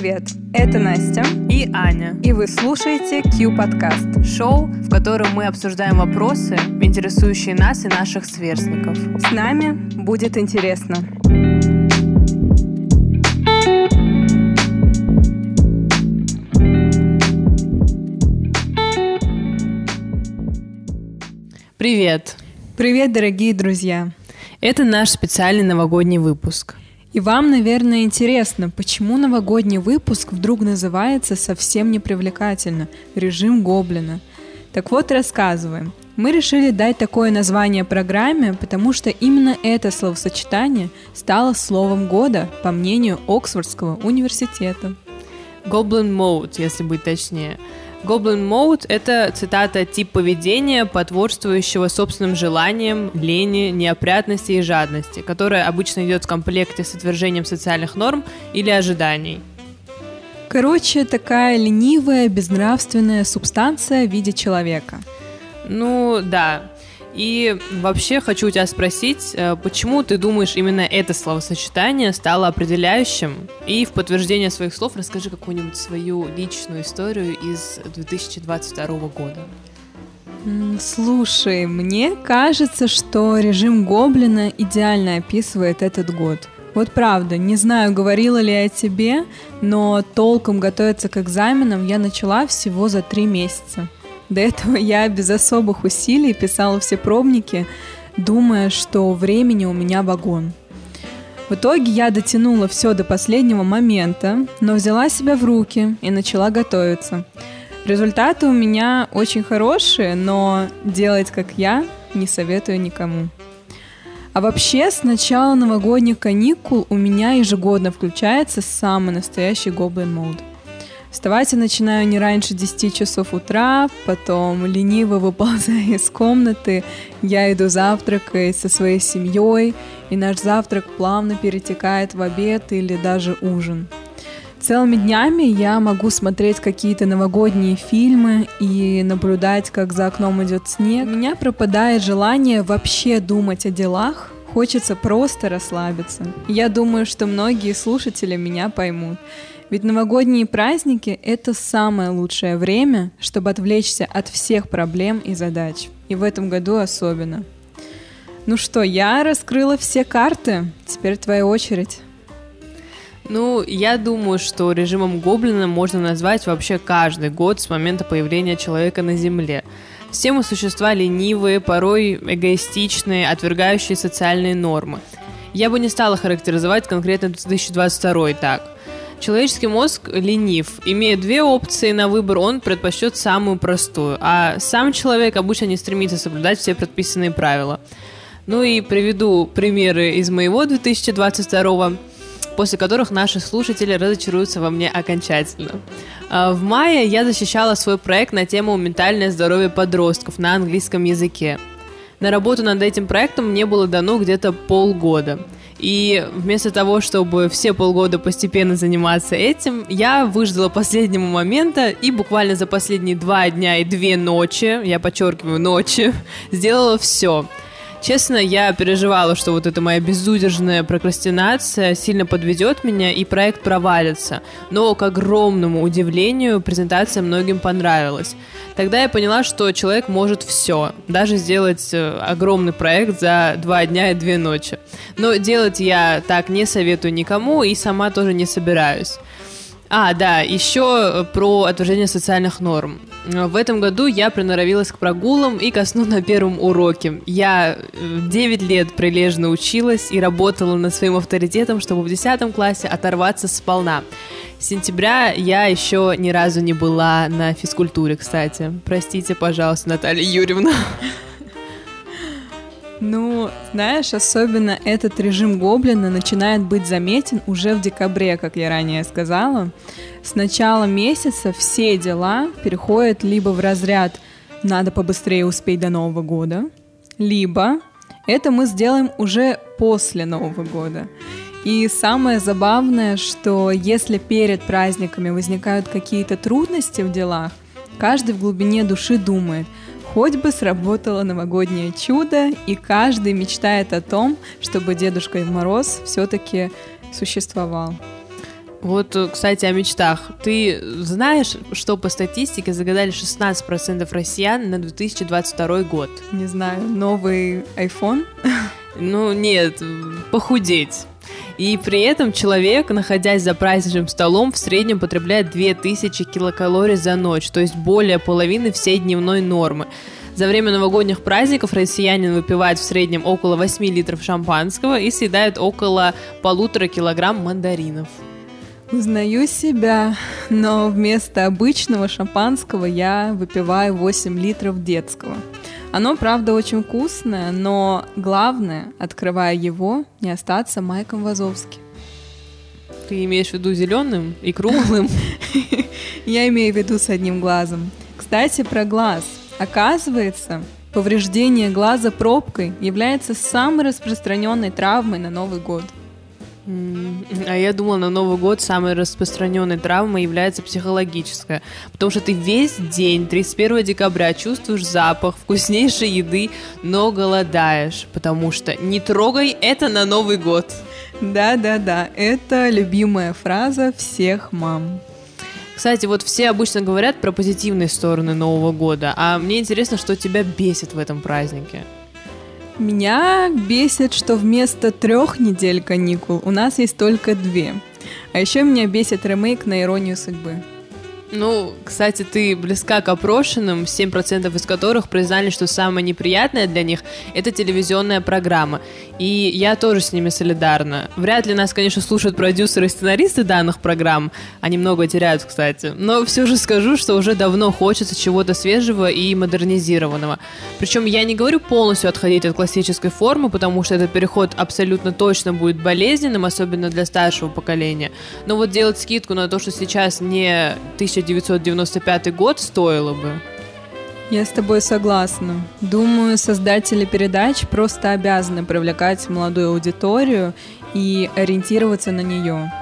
Привет, это Настя и Аня. И вы слушаете Q-подкаст. Шоу, в котором мы обсуждаем вопросы, интересующие нас и наших сверстников. С нами будет интересно. Привет! Привет, дорогие друзья! Это наш специальный новогодний выпуск. И вам, наверное, интересно, почему новогодний выпуск вдруг называется совсем непривлекательно «Режим Гоблина». Так вот, рассказываем. Мы решили дать такое название программе, потому что именно это словосочетание стало словом года, по мнению Оксфордского университета. Goblin Mode, если быть точнее – Goblin Mode — это цитата тип поведения, потворствующего собственным желаниям, лени, неопрятности и жадности, которая обычно идет в комплекте с отвержением социальных норм или ожиданий. Короче, такая ленивая, безнравственная субстанция в виде человека. Ну, да. И вообще хочу у тебя спросить, э, почему ты думаешь именно это словосочетание стало определяющим? И в подтверждение своих слов расскажи какую-нибудь свою личную историю из 2022 года. Слушай, мне кажется, что режим Гоблина идеально описывает этот год. Вот правда, не знаю, говорила ли я тебе, но толком готовиться к экзаменам я начала всего за три месяца. До этого я без особых усилий писала все пробники, думая, что времени у меня вагон. В итоге я дотянула все до последнего момента, но взяла себя в руки и начала готовиться. Результаты у меня очень хорошие, но делать как я не советую никому. А вообще, с начала новогодних каникул у меня ежегодно включается самый настоящий Goblin Mode. Вставать я начинаю не раньше 10 часов утра, потом лениво выползая из комнаты, я иду завтракать со своей семьей, и наш завтрак плавно перетекает в обед или даже ужин. Целыми днями я могу смотреть какие-то новогодние фильмы и наблюдать, как за окном идет снег. У меня пропадает желание вообще думать о делах, хочется просто расслабиться. Я думаю, что многие слушатели меня поймут. Ведь новогодние праздники — это самое лучшее время, чтобы отвлечься от всех проблем и задач. И в этом году особенно. Ну что, я раскрыла все карты. Теперь твоя очередь. Ну, я думаю, что режимом Гоблина можно назвать вообще каждый год с момента появления человека на Земле. Все мы существа ленивые, порой эгоистичные, отвергающие социальные нормы. Я бы не стала характеризовать конкретно 2022 так – Человеческий мозг ленив. Имея две опции на выбор, он предпочтет самую простую. А сам человек обычно не стремится соблюдать все предписанные правила. Ну и приведу примеры из моего 2022 после которых наши слушатели разочаруются во мне окончательно. А, в мае я защищала свой проект на тему «Ментальное здоровье подростков» на английском языке. На работу над этим проектом мне было дано где-то полгода – и вместо того, чтобы все полгода постепенно заниматься этим, я выждала последнего момента и буквально за последние два дня и две ночи, я подчеркиваю, ночи, сделала все. Честно, я переживала, что вот эта моя безудержная прокрастинация сильно подведет меня и проект провалится. Но, к огромному удивлению, презентация многим понравилась. Тогда я поняла, что человек может все, даже сделать э, огромный проект за два дня и две ночи. Но делать я так не советую никому и сама тоже не собираюсь. А, да, еще про отвержение социальных норм. В этом году я приноровилась к прогулам и ко сну на первом уроке. Я 9 э, лет прилежно училась и работала над своим авторитетом, чтобы в 10 классе оторваться сполна. С сентября я еще ни разу не была на физкультуре, кстати. Простите, пожалуйста, Наталья Юрьевна. Ну, знаешь, особенно этот режим гоблина начинает быть заметен уже в декабре, как я ранее сказала. С начала месяца все дела переходят либо в разряд «надо побыстрее успеть до Нового года», либо это мы сделаем уже после Нового года. И самое забавное, что если перед праздниками возникают какие-то трудности в делах, каждый в глубине души думает – Хоть бы сработало новогоднее чудо, и каждый мечтает о том, чтобы Дедушка Мороз все-таки существовал. Вот, э, кстати, о мечтах. Ты знаешь, что по статистике загадали 16% россиян на 2022 год? Не знаю, новый iPhone? Ну, нет, похудеть. И при этом человек, находясь за праздничным столом, в среднем потребляет 2000 килокалорий за ночь, то есть более половины всей дневной нормы. За время новогодних праздников россиянин выпивает в среднем около 8 литров шампанского и съедает около полутора килограмм мандаринов. Узнаю себя, но вместо обычного шампанского я выпиваю 8 литров детского. Оно, правда, очень вкусное, но главное, открывая его, не остаться Майком Вазовски. Ты имеешь в виду зеленым и круглым? Я имею в виду с одним глазом. Кстати, про глаз. Оказывается, повреждение глаза пробкой является самой распространенной травмой на Новый год – а я думала, на Новый год самой распространенной травмой является психологическая. Потому что ты весь день, 31 декабря, чувствуешь запах вкуснейшей еды, но голодаешь. Потому что не трогай это на Новый год. Да-да-да, это любимая фраза всех мам. Кстати, вот все обычно говорят про позитивные стороны Нового года, а мне интересно, что тебя бесит в этом празднике. Меня бесит, что вместо трех недель каникул у нас есть только две. А еще меня бесит ремейк на иронию судьбы. Ну, кстати, ты близка к опрошенным, 7% из которых признали, что самое неприятное для них — это телевизионная программа. И я тоже с ними солидарна. Вряд ли нас, конечно, слушают продюсеры и сценаристы данных программ. Они много теряют, кстати. Но все же скажу, что уже давно хочется чего-то свежего и модернизированного. Причем я не говорю полностью отходить от классической формы, потому что этот переход абсолютно точно будет болезненным, особенно для старшего поколения. Но вот делать скидку на то, что сейчас не 1995 год стоило бы. Я с тобой согласна. Думаю, создатели передач просто обязаны привлекать молодую аудиторию и ориентироваться на нее.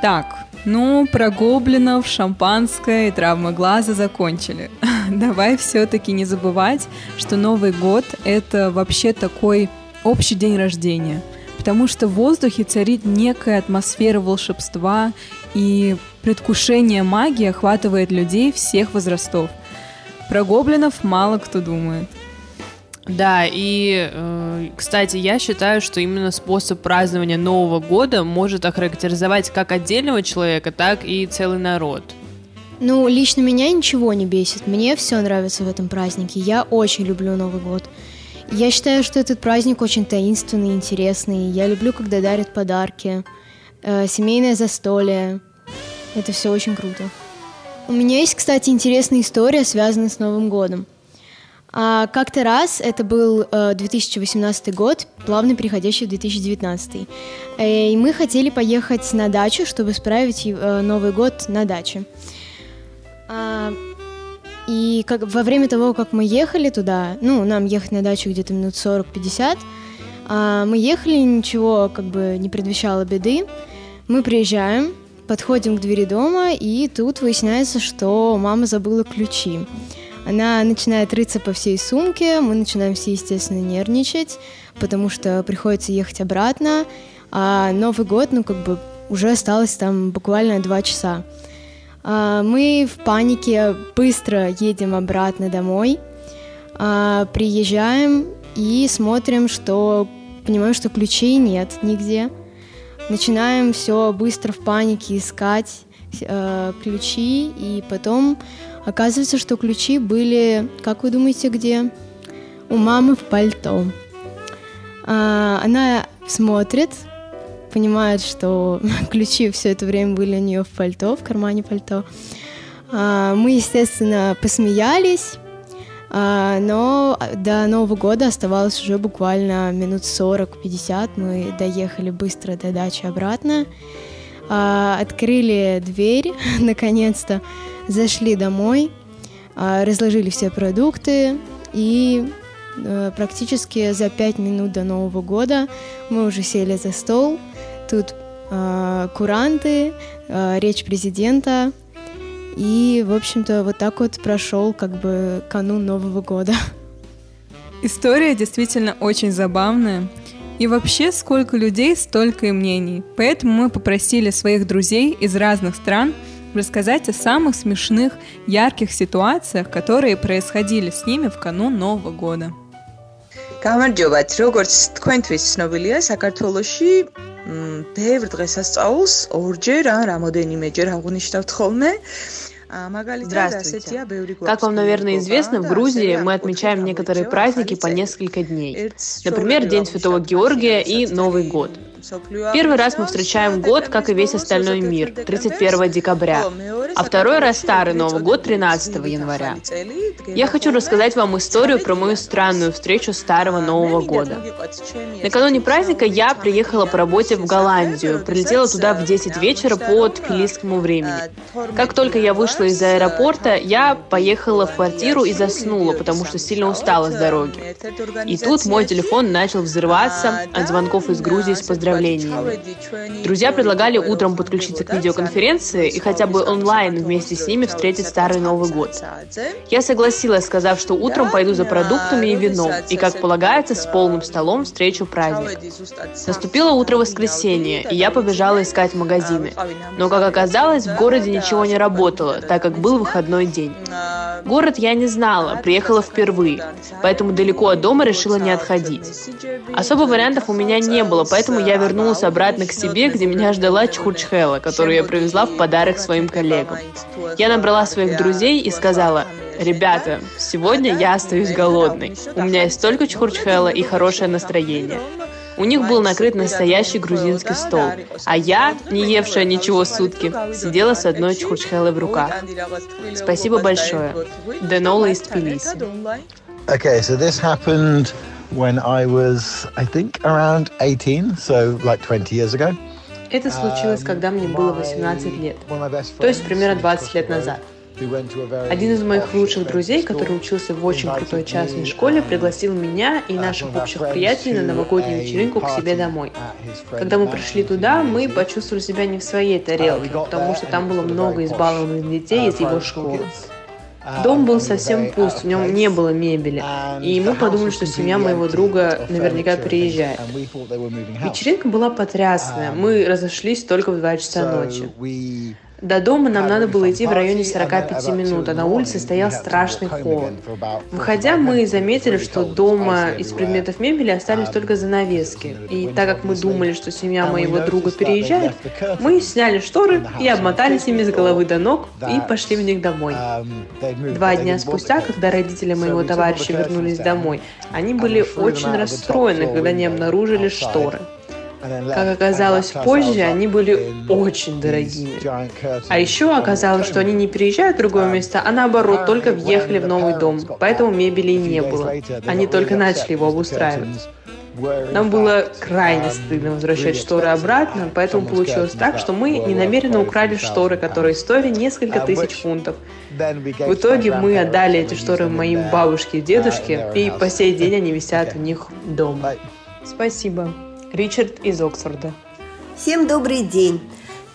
Так, ну, про гоблинов, шампанское и травмы глаза закончили. Давай все-таки не забывать, что Новый год — это вообще такой общий день рождения, потому что в воздухе царит некая атмосфера волшебства, и предвкушение магии охватывает людей всех возрастов. Про гоблинов мало кто думает. Да, и, э, кстати, я считаю, что именно способ празднования Нового года может охарактеризовать как отдельного человека, так и целый народ. Ну, лично меня ничего не бесит. Мне все нравится в этом празднике. Я очень люблю Новый год. Я считаю, что этот праздник очень таинственный, интересный. Я люблю, когда дарят подарки, э, семейное застолье. Это все очень круто. У меня есть, кстати, интересная история, связанная с Новым годом. А как-то раз, это был э, 2018 год, плавно переходящий в 2019. Э, и мы хотели поехать на дачу, чтобы справить э, Новый год на даче. А, и как, во время того, как мы ехали туда, ну, нам ехать на дачу где-то минут 40-50, а мы ехали, ничего как бы не предвещало беды. Мы приезжаем, подходим к двери дома, и тут выясняется, что мама забыла ключи. Она начинает рыться по всей сумке, мы начинаем все, естественно, нервничать, потому что приходится ехать обратно, а Новый год, ну, как бы, уже осталось там буквально два часа. А, мы в панике быстро едем обратно домой, а, приезжаем и смотрим, что понимаем, что ключей нет нигде начинаем все быстро в панике искать э, ключи, и потом оказывается, что ключи были, как вы думаете, где? У мамы в пальто. А, она смотрит, понимает, что ключи все это время были у нее в пальто, в кармане пальто. А, мы, естественно, посмеялись, но до Нового года оставалось уже буквально минут 40-50. Мы доехали быстро до дачи обратно. А, открыли дверь, наконец-то, зашли домой, а, разложили все продукты и э, практически за пять минут до Нового года мы уже сели за стол. Тут куранты, речь президента, и, в общем-то, вот так вот прошел как бы канун Нового года. История действительно очень забавная. И вообще, сколько людей, столько и мнений. Поэтому мы попросили своих друзей из разных стран рассказать о самых смешных, ярких ситуациях, которые происходили с ними в канун Нового года. გამარჯობათ, როგორც თქვენთვის ცნობილია, საქართველოში ბევრ დღესასწაულს ორჯერ ან რამოდენიმეჯერ აღნიშნავთ ხოლმე. Здравствуйте. Как вам, наверное, известно, в Грузии мы отмечаем некоторые праздники по несколько дней. Например, День Святого Георгия и Новый год. Первый раз мы встречаем год, как и весь остальной мир, 31 декабря, а второй раз Старый Новый год 13 января. Я хочу рассказать вам историю про мою странную встречу Старого Нового года. Накануне праздника я приехала по работе в Голландию, прилетела туда в 10 вечера по тбилисскому времени. Как только я вышла из аэропорта, я поехала в квартиру и заснула, потому что сильно устала с дороги. И тут мой телефон начал взрываться от звонков из Грузии с поздравлениями. Друзья предлагали утром подключиться к видеоконференции и хотя бы онлайн вместе с ними встретить Старый Новый год. Я согласилась, сказав, что утром пойду за продуктами и вином, и, как полагается, с полным столом встречу праздник. Наступило утро воскресенья, и я побежала искать магазины. Но, как оказалось, в городе ничего не работало, так как был выходной день. Город я не знала, приехала впервые, поэтому далеко от дома решила не отходить. Особо вариантов у меня не было, поэтому я вернулась обратно к себе, где меня ждала чхурчхела, которую я привезла в подарок своим коллегам. Я набрала своих друзей и сказала, «Ребята, сегодня я остаюсь голодной. У меня есть столько чхурчхела и хорошее настроение». У них был накрыт настоящий грузинский стол, а я, не евшая ничего сутки, сидела с одной чхурчхелой в руках. Спасибо большое. Денола из Тбилиси. Okay, so this happened when I was, I think, around 18, so like 20 years ago. Это случилось, когда мне было 18 лет, то есть примерно 20 лет назад. Один из моих лучших друзей, который учился в очень крутой частной школе, пригласил меня и наших общих приятелей на новогоднюю вечеринку к себе домой. Когда мы пришли туда, мы почувствовали себя не в своей тарелке, потому что там было много избалованных детей из его школы. Дом был совсем пуст, в нем не было мебели, и мы подумали, что семья моего друга наверняка приезжает. Вечеринка была потрясная, мы разошлись только в 2 часа ночи. До дома нам надо было идти в районе 45 минут, а на улице стоял страшный холод. Выходя, мы заметили, что дома из предметов мебели остались только занавески. И так как мы думали, что семья моего друга переезжает, мы сняли шторы и обмотались ими с головы до ног и пошли в них домой. Два дня спустя, когда родители моего товарища вернулись домой, они были очень расстроены, когда не обнаружили шторы. Как оказалось позже, они были очень дорогими. А еще оказалось, что они не переезжают в другое место, а наоборот, только въехали в новый дом, поэтому мебели не было. Они только начали его обустраивать. Нам было крайне стыдно возвращать шторы обратно, поэтому получилось так, что мы ненамеренно украли шторы, которые стоили несколько тысяч фунтов. В итоге мы отдали эти шторы моим бабушке и дедушке, и по сей день они висят у них дома. Спасибо. Ричард из Оксфорда. Всем добрый день!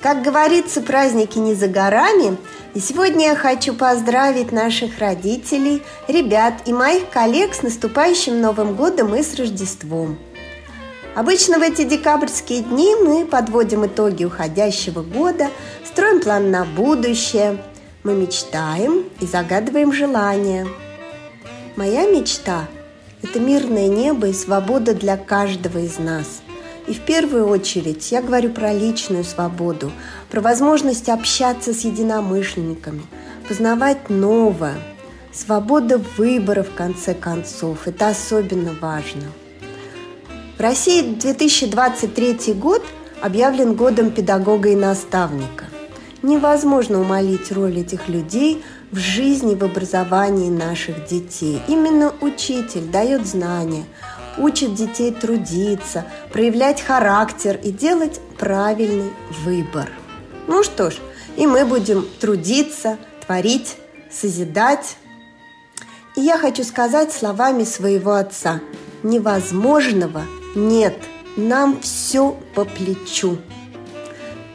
Как говорится, праздники не за горами, и сегодня я хочу поздравить наших родителей, ребят и моих коллег с наступающим Новым годом и с Рождеством. Обычно в эти декабрьские дни мы подводим итоги уходящего года, строим план на будущее, мы мечтаем и загадываем желания. Моя мечта – это мирное небо и свобода для каждого из нас – и в первую очередь я говорю про личную свободу, про возможность общаться с единомышленниками, познавать новое. Свобода выбора, в конце концов, это особенно важно. В России 2023 год объявлен годом педагога и наставника. Невозможно умолить роль этих людей в жизни, в образовании наших детей. Именно учитель дает знания – учит детей трудиться, проявлять характер и делать правильный выбор. Ну что ж, и мы будем трудиться, творить, созидать. И я хочу сказать словами своего отца. Невозможного нет, нам все по плечу.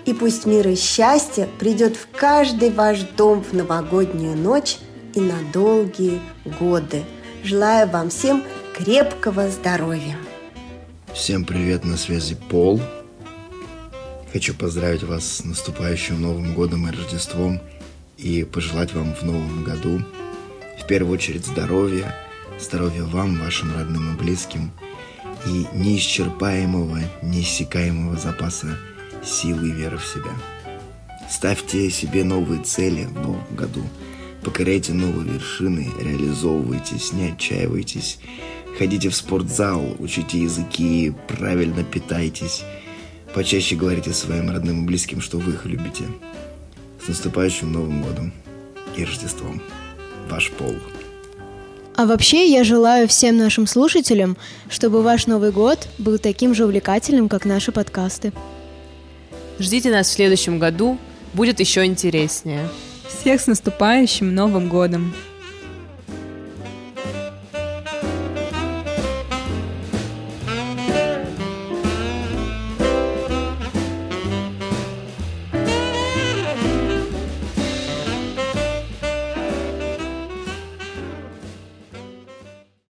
И пусть мир и счастье придет в каждый ваш дом в новогоднюю ночь и на долгие годы. Желаю вам всем крепкого здоровья. Всем привет, на связи Пол. Хочу поздравить вас с наступающим Новым годом и Рождеством и пожелать вам в Новом году в первую очередь здоровья, здоровья вам, вашим родным и близким и неисчерпаемого, неиссякаемого запаса силы и веры в себя. Ставьте себе новые цели в новом году, покоряйте новые вершины, реализовывайтесь, не отчаивайтесь, ходите в спортзал, учите языки, правильно питайтесь, почаще говорите своим родным и близким, что вы их любите. С наступающим Новым годом и Рождеством. Ваш Пол. А вообще я желаю всем нашим слушателям, чтобы ваш Новый год был таким же увлекательным, как наши подкасты. Ждите нас в следующем году, будет еще интереснее. Всех с наступающим Новым годом!